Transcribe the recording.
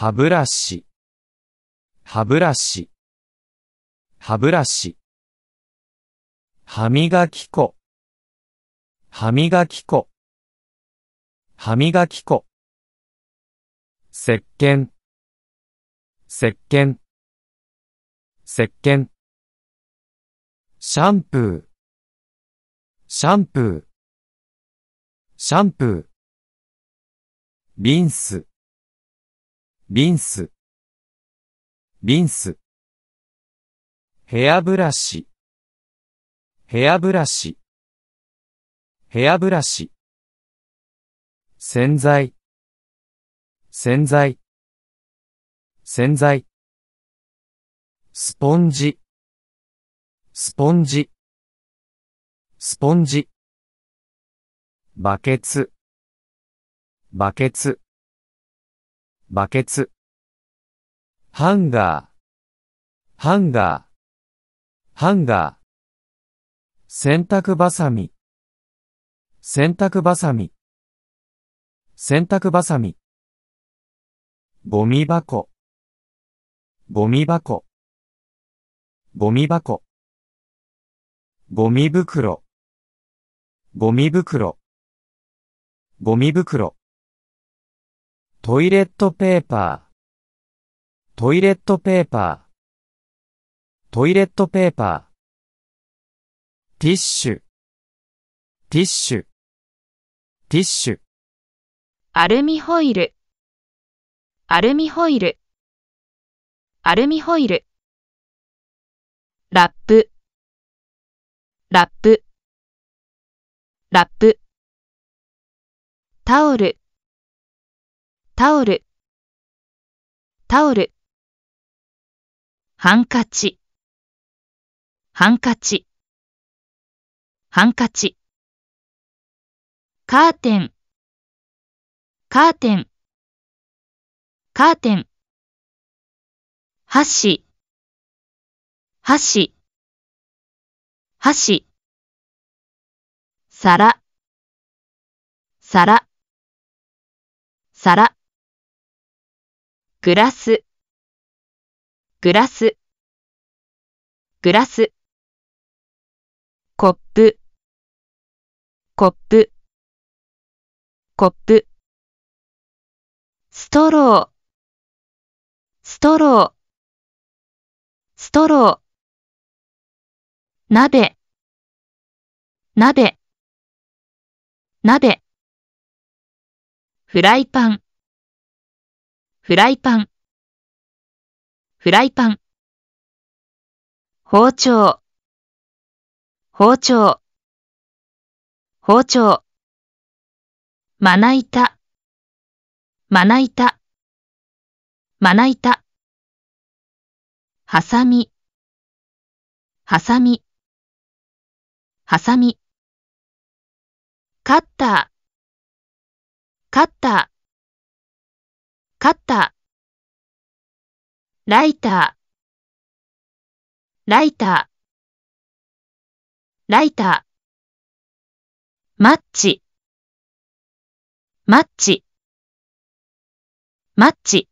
歯ブラシ、歯ブラシ、歯ブラシ。歯磨き粉、歯磨き粉、歯磨き粉。石鹸、石鹸、石鹸。シャンプー、シャンプー、シャンプー。リンス、リンス、リンス。ヘアブラシ、ヘアブラシ、ヘアブラシ。洗剤、洗剤、洗剤。スポンジ、スポンジ、スポンジ。バケツ、バケツ、バケツ。ハンガー、ハンガー、ハンガー。洗濯バサミ、洗濯バサミ、洗濯バサミ。ゴミ箱、ゴミ箱、ゴミ箱。ゴミ袋、ゴミ袋、ゴミ袋。トイレットペーパー、トイレットペーパー、トイレットペーパー。ティッシュ、ティッシュ、ティッシュ。アルミホイル、アルミホイル、アルミホイル。ラップ、ラップ、ラップ。タオル、タオル、タオル。ハンカチ、ハンカチ、ハンカチ。カーテン、カーテン、カーテン。箸、箸、箸。皿、皿、皿。グラス、グラス、グラス。コップ、コップ、コップ。ストロー、ストロー、ストロー。鍋、鍋、鍋。フライパン、フライパン、フライパン。包丁、包丁、包丁。まな板、まな板、まな板。はさみ、はさみ、はさみ。カッター、カッター、カッター。ライター、ライター、ライター。マッチ、マッチ、マッチ。